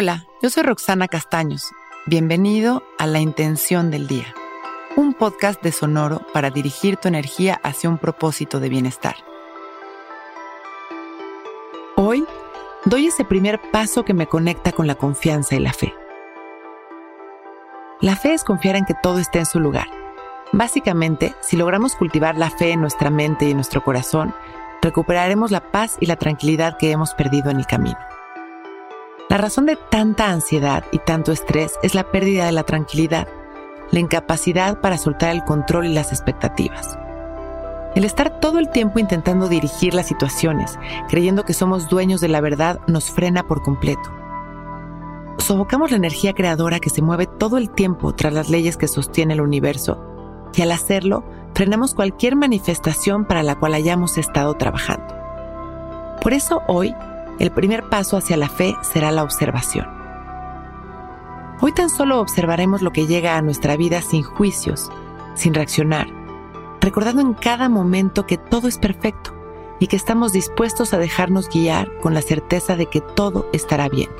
Hola, yo soy Roxana Castaños. Bienvenido a La Intención del Día, un podcast de Sonoro para dirigir tu energía hacia un propósito de bienestar. Hoy doy ese primer paso que me conecta con la confianza y la fe. La fe es confiar en que todo esté en su lugar. Básicamente, si logramos cultivar la fe en nuestra mente y en nuestro corazón, recuperaremos la paz y la tranquilidad que hemos perdido en el camino. La razón de tanta ansiedad y tanto estrés es la pérdida de la tranquilidad, la incapacidad para soltar el control y las expectativas. El estar todo el tiempo intentando dirigir las situaciones, creyendo que somos dueños de la verdad, nos frena por completo. Sofocamos la energía creadora que se mueve todo el tiempo tras las leyes que sostiene el universo, y al hacerlo, frenamos cualquier manifestación para la cual hayamos estado trabajando. Por eso hoy, el primer paso hacia la fe será la observación. Hoy tan solo observaremos lo que llega a nuestra vida sin juicios, sin reaccionar, recordando en cada momento que todo es perfecto y que estamos dispuestos a dejarnos guiar con la certeza de que todo estará bien.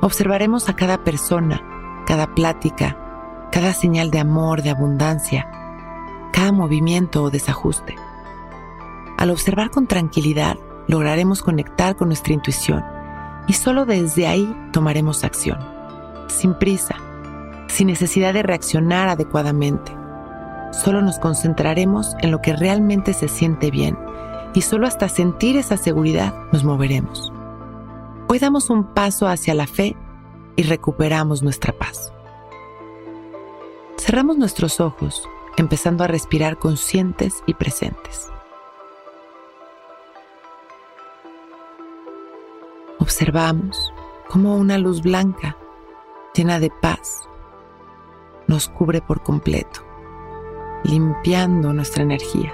Observaremos a cada persona, cada plática, cada señal de amor, de abundancia, cada movimiento o desajuste. Al observar con tranquilidad, lograremos conectar con nuestra intuición y solo desde ahí tomaremos acción, sin prisa, sin necesidad de reaccionar adecuadamente. Solo nos concentraremos en lo que realmente se siente bien y solo hasta sentir esa seguridad nos moveremos. Hoy damos un paso hacia la fe y recuperamos nuestra paz. Cerramos nuestros ojos empezando a respirar conscientes y presentes. Observamos cómo una luz blanca, llena de paz, nos cubre por completo, limpiando nuestra energía.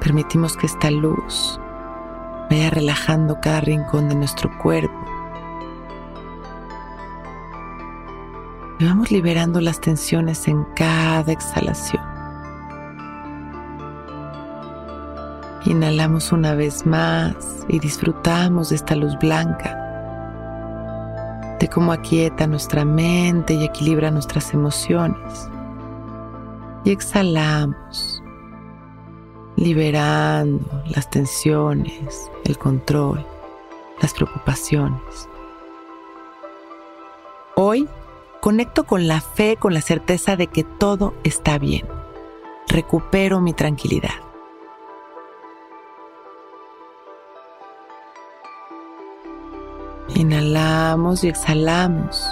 Permitimos que esta luz vaya relajando cada rincón de nuestro cuerpo y vamos liberando las tensiones en cada exhalación. Inhalamos una vez más y disfrutamos de esta luz blanca, de cómo aquieta nuestra mente y equilibra nuestras emociones. Y exhalamos, liberando las tensiones, el control, las preocupaciones. Hoy Conecto con la fe, con la certeza de que todo está bien. Recupero mi tranquilidad. Inhalamos y exhalamos.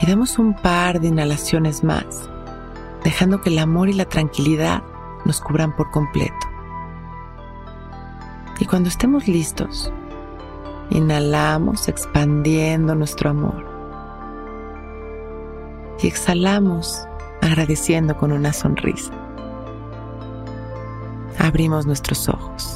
Y damos un par de inhalaciones más, dejando que el amor y la tranquilidad nos cubran por completo. Y cuando estemos listos, Inhalamos expandiendo nuestro amor. Y exhalamos agradeciendo con una sonrisa. Abrimos nuestros ojos,